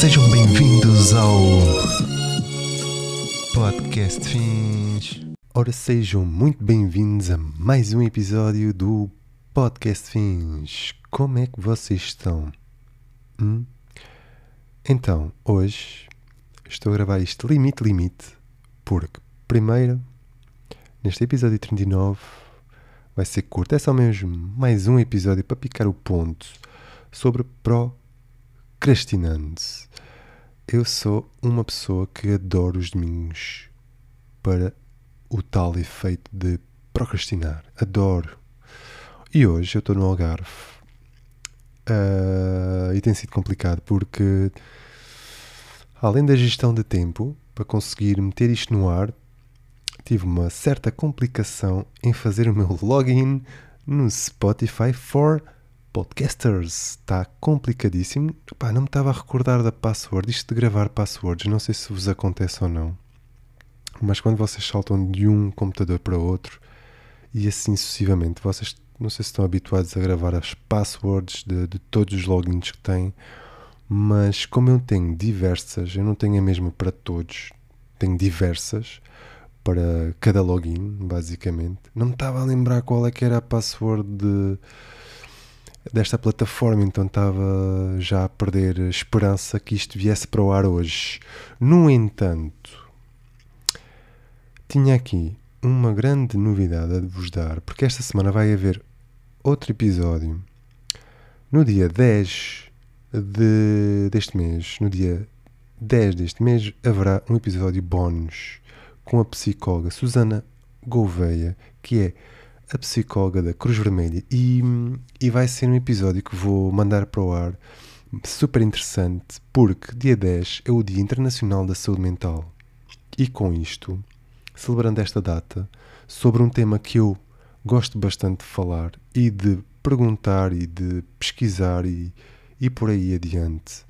Sejam bem-vindos ao Podcast Fins. Ora, sejam muito bem-vindos a mais um episódio do Podcast Fins. Como é que vocês estão? Hum? Então, hoje estou a gravar isto limite, limite, porque, primeiro, neste episódio 39, vai ser curto, é só mesmo mais um episódio para picar o ponto sobre procrastinando. Eu sou uma pessoa que adoro os domingos para o tal efeito de procrastinar. Adoro. E hoje eu estou no Algarve uh, e tem sido complicado porque, além da gestão de tempo, para conseguir meter isto no ar, tive uma certa complicação em fazer o meu login no Spotify for Podcasters. Está complicadíssimo. Pá, não me estava a recordar da password. Isto de gravar passwords, não sei se vos acontece ou não. Mas quando vocês saltam de um computador para outro e assim sucessivamente, vocês não sei se estão habituados a gravar as passwords de, de todos os logins que têm, mas como eu tenho diversas, eu não tenho a mesma para todos, tenho diversas para cada login, basicamente. Não me estava a lembrar qual é que era a password de, desta plataforma, então estava já a perder esperança que isto viesse para o ar hoje. No entanto, tinha aqui uma grande novidade a vos dar, porque esta semana vai haver outro episódio. No dia 10 de, deste mês, no dia 10 deste mês, haverá um episódio bónus com a psicóloga Susana Gouveia, que é a psicóloga da Cruz Vermelha, e, e vai ser um episódio que vou mandar para o ar super interessante, porque dia 10 é o Dia Internacional da Saúde Mental. E com isto, celebrando esta data, sobre um tema que eu gosto bastante de falar e de perguntar e de pesquisar e, e por aí adiante,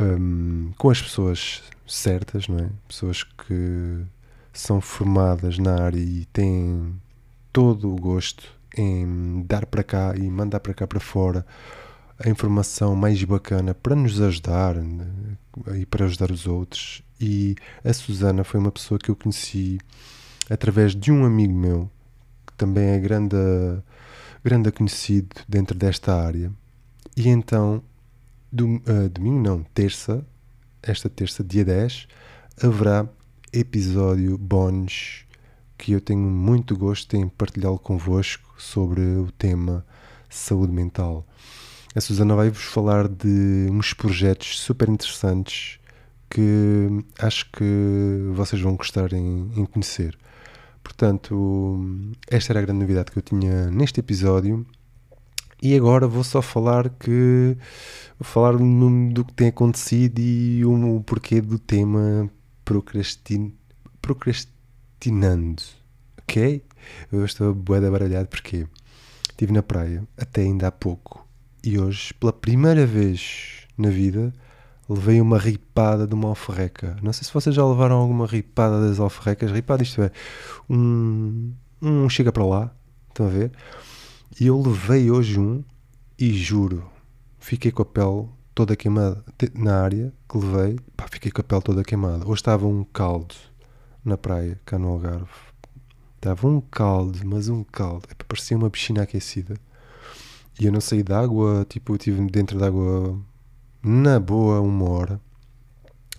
um, com as pessoas certas, não é? Pessoas que são formadas na área e têm todo o gosto em dar para cá e mandar para cá para fora a informação mais bacana para nos ajudar né, e para ajudar os outros. E a Susana foi uma pessoa que eu conheci através de um amigo meu, que também é grande, grande conhecido dentro desta área. E então, dom, uh, domingo não, terça, esta terça, dia 10, haverá episódio bónus que eu tenho muito gosto em partilhá-lo convosco sobre o tema saúde mental. A Susana vai-vos falar de uns projetos super interessantes que acho que vocês vão gostar em, em conhecer. Portanto, esta era a grande novidade que eu tinha neste episódio. E agora vou só falar que vou falar do que tem acontecido e o porquê do tema procrastin, procrastinando. Ok? Eu estou bué baralhado porque estive na praia até ainda há pouco e hoje, pela primeira vez na vida, levei uma ripada de uma alfarreca. Não sei se vocês já levaram alguma ripada das alfarrecas. Ripada, isto é, um, um chega para lá, estão a ver? E eu levei hoje um e juro, fiquei com a pele toda queimada na área que levei, pá, fiquei com a pele toda queimada. Hoje estava um caldo na praia, cá no Algarve. Estava um caldo, mas um caldo. Parecia uma piscina aquecida. E eu não saí da água, tipo, eu estive dentro da água na boa uma hora.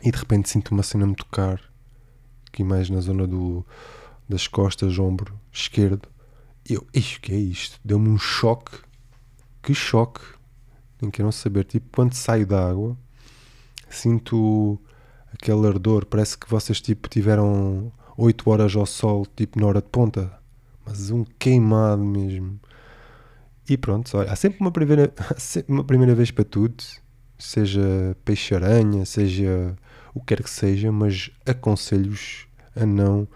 E de repente sinto uma cena me tocar, aqui mais na zona do, das costas, ombro esquerdo. E eu, isto que é isto? Deu-me um choque. Que choque! Nem quero saber. Tipo, quando saio da água, sinto aquele ardor. Parece que vocês tipo tiveram 8 horas ao sol, tipo na hora de ponta. Mas um queimado mesmo. E pronto, olha, há sempre uma primeira, sempre uma primeira vez para tudo, seja peixe-aranha, seja o que quer que seja, mas aconselho-vos a não.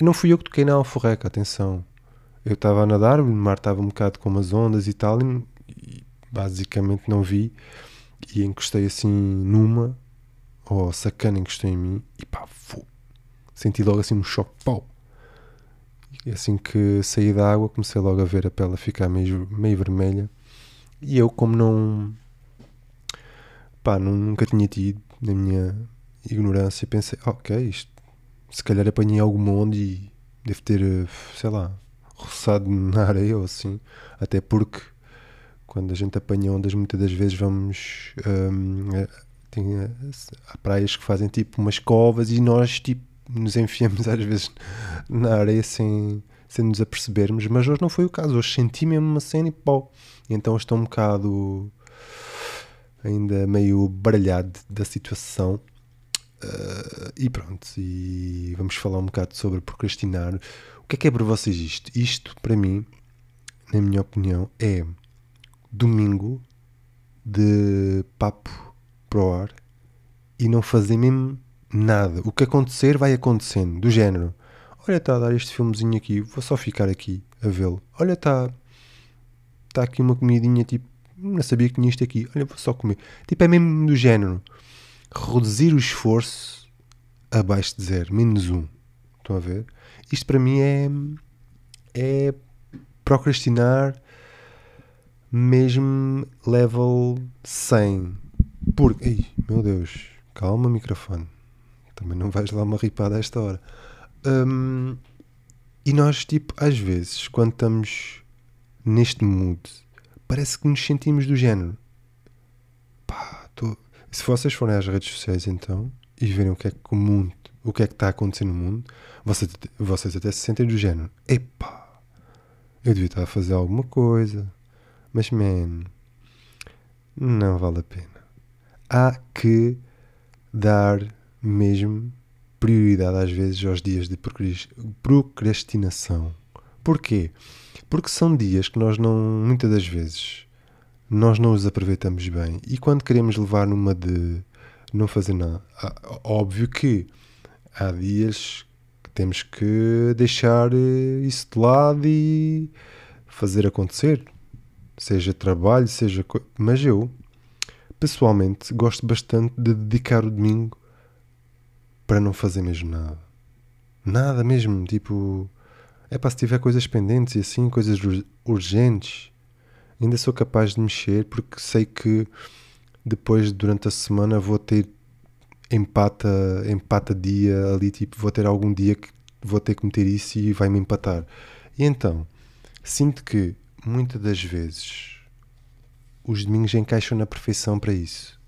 Não fui eu que toquei na alforreca, atenção. Eu estava a nadar, o mar estava um bocado com umas ondas e tal, e basicamente não vi. E encostei assim numa, ou sacana encostei em mim, e pá, fu, senti logo assim um choque, pau. E assim que saí da água, comecei logo a ver a pele ficar meio, meio vermelha. E eu, como não. pá, nunca tinha tido, na minha ignorância, pensei, ok, isto, se calhar apanhei alguma onda e devo ter, sei lá, roçado na areia ou assim, até porque quando a gente apanha ondas, muitas das vezes vamos. Um, tem, há praias que fazem tipo umas covas e nós tipo nos enfiamos às vezes na areia sem, sem nos apercebermos, mas hoje não foi o caso, hoje senti mesmo uma cena e pau. Então estou um bocado ainda meio baralhado da situação. Uh, e pronto, e vamos falar um bocado sobre procrastinar. O que é que é para vocês isto? Isto, para mim, na minha opinião, é domingo de papo para o ar e não fazer mesmo nada. O que acontecer vai acontecendo, do género. Olha, está a dar este filmezinho aqui, vou só ficar aqui a vê-lo. Olha, está está aqui uma comidinha tipo, não sabia que tinha isto aqui, olha, vou só comer. Tipo, é mesmo do género. Reduzir o esforço abaixo de zero, menos um. Estão a ver? Isto para mim é, é procrastinar mesmo level 100. Porque, ei, meu Deus, calma, microfone. Também não vais lá uma ripada a esta hora. Um, e nós, tipo, às vezes, quando estamos neste mood, parece que nos sentimos do género. Pá, tô... se vocês forem às redes sociais então e verem o que é que o mundo, o que é que está a acontecer no mundo, vocês, vocês até se sentem do género. Epá, eu devia estar a fazer alguma coisa mas, man, não vale a pena. Há que dar mesmo prioridade às vezes aos dias de procrastinação. Porquê? Porque são dias que nós não, muitas das vezes, nós não os aproveitamos bem. E quando queremos levar numa de não fazer nada, óbvio que há dias que temos que deixar eh, isso de lado e fazer acontecer seja trabalho, seja. Mas eu, pessoalmente, gosto bastante de dedicar o domingo para não fazer mesmo nada. Nada mesmo, tipo. É para se tiver coisas pendentes e assim, coisas urgentes, ainda sou capaz de mexer porque sei que depois, durante a semana, vou ter empata, empata dia ali, tipo, vou ter algum dia que vou ter que meter isso e vai-me empatar. E então, sinto que muitas das vezes os domingos encaixam na perfeição para isso.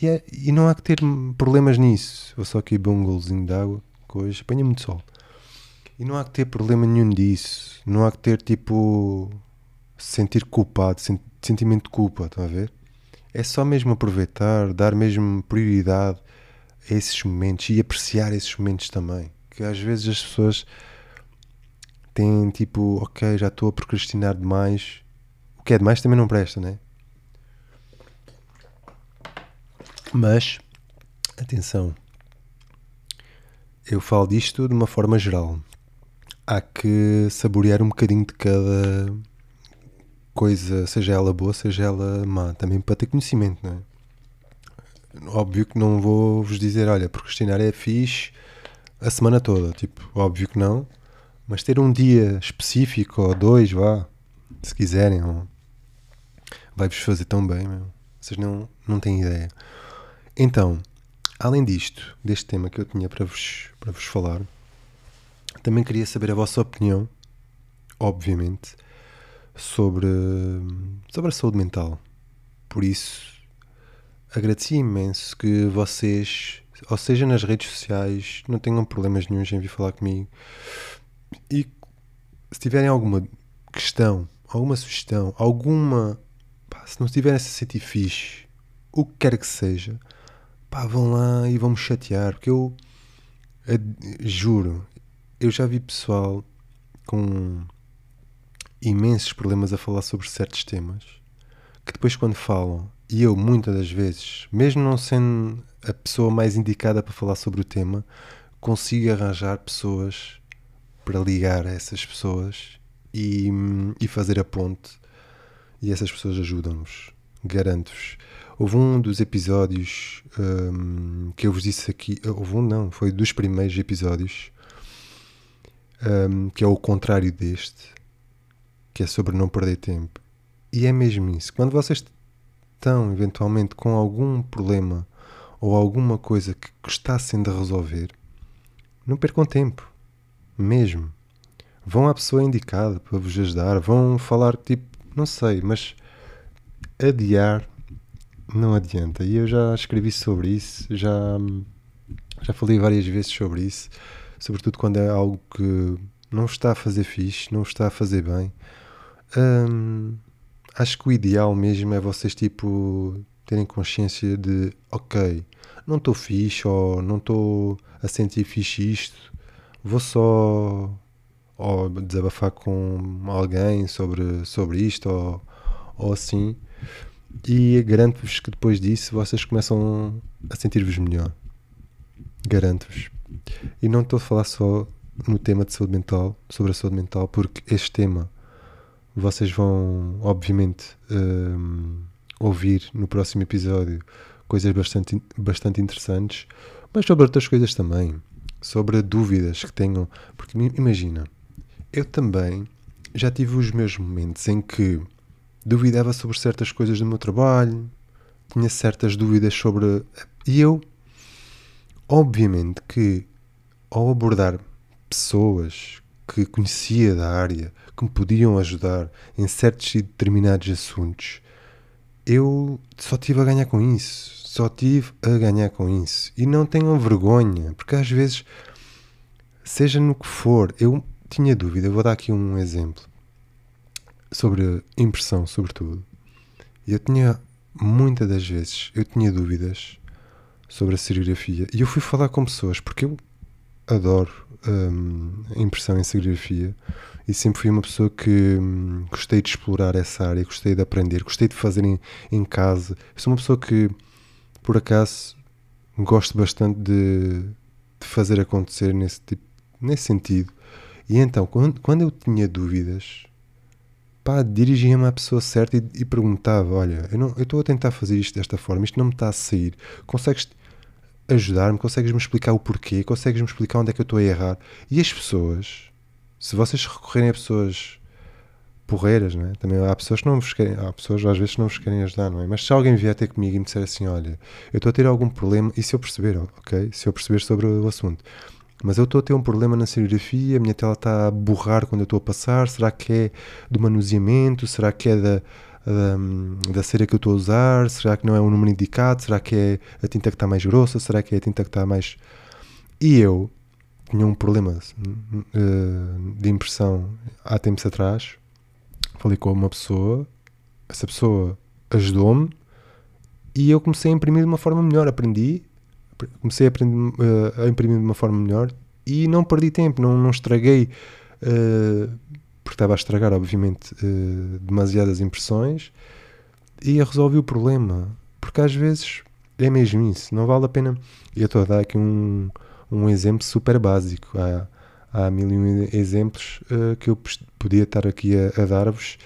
E, é, e não há que ter problemas nisso. Vou só aqui beber um golzinho de água, que hoje apanha muito sol. E não há que ter problema nenhum disso. Não há que ter tipo. sentir culpado, sentimento de culpa, estão a ver? É só mesmo aproveitar, dar mesmo prioridade a esses momentos e apreciar esses momentos também. Que às vezes as pessoas têm tipo, ok, já estou a procrastinar demais. Que é demais também não presta, né? Mas, atenção, eu falo disto de uma forma geral. Há que saborear um bocadinho de cada coisa, seja ela boa, seja ela má, também para ter conhecimento, não é? Óbvio que não vou vos dizer, olha, procrastinar é fixe a semana toda, tipo, óbvio que não, mas ter um dia específico ou dois, vá, se quiserem, vai-vos fazer tão bem, meu. Vocês não, não têm ideia. Então, além disto, deste tema que eu tinha para vos, para vos falar, também queria saber a vossa opinião, obviamente, sobre, sobre a saúde mental. Por isso, agradeci imenso que vocês, ou seja nas redes sociais, não tenham problemas nenhums em vir falar comigo e se tiverem alguma questão, alguma sugestão, alguma. Se não estiverem a se sentir fixe, o que quer que seja, pá, vão lá e vão me chatear, porque eu, eu juro, eu já vi pessoal com imensos problemas a falar sobre certos temas que depois quando falam, e eu muitas das vezes, mesmo não sendo a pessoa mais indicada para falar sobre o tema, consigo arranjar pessoas para ligar a essas pessoas e, e fazer a ponte. E essas pessoas ajudam-nos, garanto-vos. Houve um dos episódios um, que eu vos disse aqui, houve um não, foi dos primeiros episódios, um, que é o contrário deste, que é sobre não perder tempo. E é mesmo isso. Quando vocês estão eventualmente com algum problema ou alguma coisa que gostassem de resolver, não percam tempo, mesmo. Vão à pessoa indicada para vos ajudar, vão falar tipo, não sei, mas adiar não adianta. E eu já escrevi sobre isso, já, já falei várias vezes sobre isso, sobretudo quando é algo que não está a fazer fixe, não está a fazer bem. Hum, acho que o ideal mesmo é vocês tipo terem consciência de ok, não estou fixe ou não estou a sentir fixe isto, vou só ou desabafar com alguém sobre, sobre isto ou, ou assim e garanto-vos que depois disso vocês começam a sentir-vos melhor. Garanto-vos. E não estou a falar só no tema de saúde mental, sobre a saúde mental, porque este tema vocês vão, obviamente, um, ouvir no próximo episódio coisas bastante, bastante interessantes, mas sobre outras coisas também. Sobre dúvidas que tenham. Porque imagina, eu também já tive os meus momentos em que duvidava sobre certas coisas do meu trabalho, tinha certas dúvidas sobre. E eu, obviamente, que ao abordar pessoas que conhecia da área, que me podiam ajudar em certos e determinados assuntos, eu só tive a ganhar com isso. Só tive a ganhar com isso. E não tenham vergonha, porque às vezes, seja no que for, eu tinha dúvida. Vou dar aqui um exemplo sobre impressão, sobretudo. Eu tinha, muitas das vezes, eu tinha dúvidas sobre a serigrafia. E eu fui falar com pessoas, porque eu adoro hum, impressão em serigrafia e sempre fui uma pessoa que hum, gostei de explorar essa área, gostei de aprender, gostei de fazer em, em casa. Eu sou uma pessoa que, por acaso, gosto bastante de, de fazer acontecer nesse, tipo, nesse sentido. E então, quando, quando eu tinha dúvidas, pá, dirigia-me à pessoa certa e, e perguntava: Olha, eu estou a tentar fazer isto desta forma, isto não me está a sair. Consegues ajudar-me? Consegues-me explicar o porquê? Consegues-me explicar onde é que eu estou a errar? E as pessoas se vocês recorrerem a pessoas porreiras, não é? Também há pessoas que não vos querem, há pessoas às vezes que não vos querem ajudar, não é? Mas se alguém vier ter comigo e me disser assim, olha, eu estou a ter algum problema, e se eu perceber, ok? Se eu perceber sobre o assunto, mas eu estou a ter um problema na serigrafia, a minha tela está a borrar quando eu estou a passar, será que é do manuseamento, será que é da, da, da cera que eu estou a usar, será que não é o número indicado, será que é a tinta que está mais grossa, será que é a tinta que está mais... E eu, tinha um problema uh, de impressão há tempos atrás. Falei com uma pessoa, essa pessoa ajudou-me e eu comecei a imprimir de uma forma melhor. Aprendi, comecei a, aprender, uh, a imprimir de uma forma melhor e não perdi tempo, não, não estraguei, uh, porque estava a estragar, obviamente, demasiadas impressões e resolvi o problema. Porque às vezes é mesmo isso, não vale a pena. Eu estou a dar aqui um um exemplo super básico. Há, há mil e um exemplos uh, que eu podia estar aqui a, a dar-vos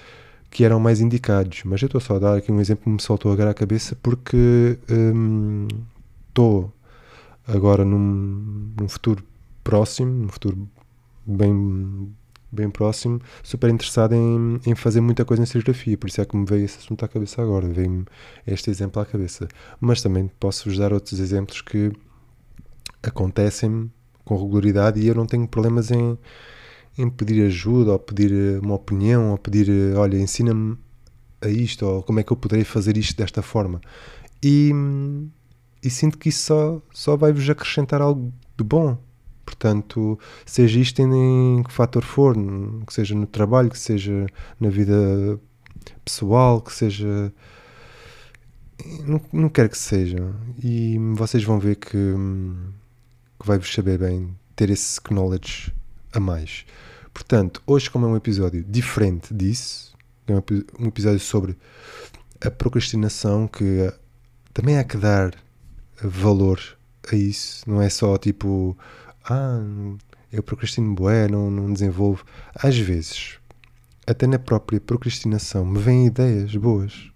que eram mais indicados, mas eu estou só a dar aqui um exemplo que me soltou agora à cabeça porque hum, estou um, agora num, num futuro próximo, num futuro bem bem próximo, super interessado em, em fazer muita coisa em serigrafia, por isso é que me veio esse assunto à cabeça agora, veio-me este exemplo à cabeça. Mas também posso-vos dar outros exemplos que acontecem-me com regularidade e eu não tenho problemas em, em pedir ajuda ou pedir eh, uma opinião ou pedir, eh, olha, ensina-me a isto ou como é que eu poderei fazer isto desta forma. E, e sinto que isso só, só vai-vos acrescentar algo de bom. Portanto, seja isto em, que fator for, que seja no trabalho, que seja na vida pessoal, que seja. Não, não quero que seja. E vocês vão ver que que vai-vos saber bem ter esse knowledge a mais. Portanto, hoje, como é um episódio diferente disso, é um episódio sobre a procrastinação, que eh, também há que dar valor a isso, não é só tipo, ah, eu procrastino bué, não, não desenvolvo. Às vezes, até na própria procrastinação, me vêm ideias boas.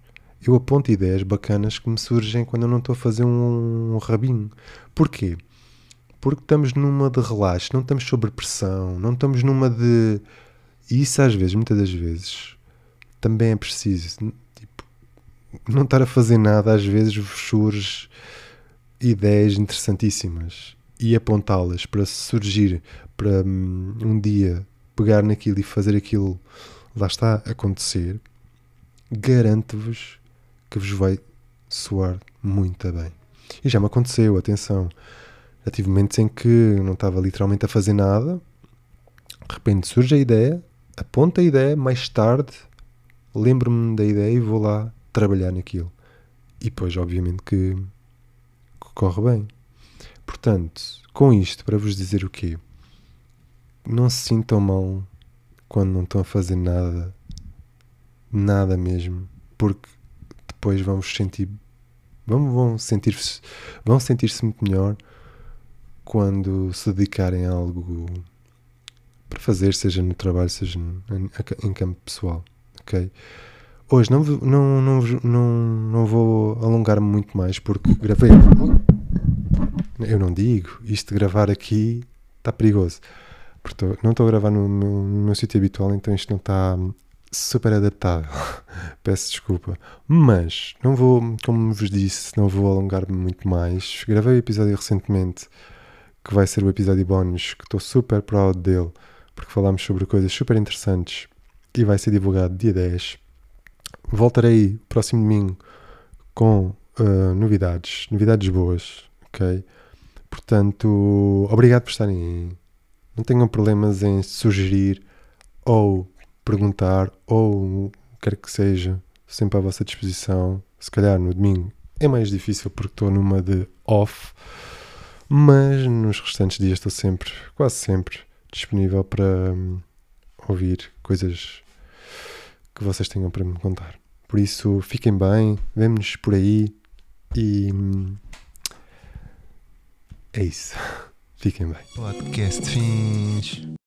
Eu aponto ideias bacanas que me surgem quando eu não estou a fazer um, um rabinho. Porquê? porque estamos numa de relaxo, não estamos sob pressão, não estamos numa de. E isso às vezes, muitas das vezes, também é preciso. Tipo, não estar a fazer nada, às vezes surge ideias interessantíssimas e apontá-las para surgir, para hum, um dia pegar naquilo e fazer aquilo, lá está, acontecer, garanto-vos que vos vai soar muito bem. E já me aconteceu, atenção. Já tive momentos em que não estava literalmente a fazer nada, de repente surge a ideia, aponta a ideia, mais tarde lembro-me da ideia e vou lá trabalhar naquilo. E depois, obviamente, que corre bem. Portanto, com isto, para vos dizer o quê? Não se sintam mal quando não estão a fazer nada, nada mesmo, porque depois vão sentir, vão, vão sentir-se, vão sentir-se muito melhor quando se dedicarem a algo para fazer, seja no trabalho, seja em campo pessoal, ok? Hoje não, não, não, não, não vou alongar-me muito mais porque gravei. Eu não digo, isto de gravar aqui está perigoso. Porque não estou a gravar no meu, no meu sítio habitual, então isto não está super adaptável. Peço desculpa. Mas não vou, como vos disse, não vou alongar-me muito mais. Gravei o episódio recentemente que vai ser o episódio bónus, que estou super proud dele, porque falámos sobre coisas super interessantes e vai ser divulgado dia 10 voltarei próximo domingo com uh, novidades, novidades boas, ok? Portanto, obrigado por estarem aí. Não tenham problemas em sugerir ou perguntar ou quer que seja, sempre à vossa disposição. Se calhar no domingo é mais difícil porque estou numa de off, mas nos restantes dias estou sempre, quase sempre, disponível para um, ouvir coisas que vocês tenham para me contar. Por isso, fiquem bem, vemo-nos por aí e. Hum, é isso. Fiquem bem. Podcast fins.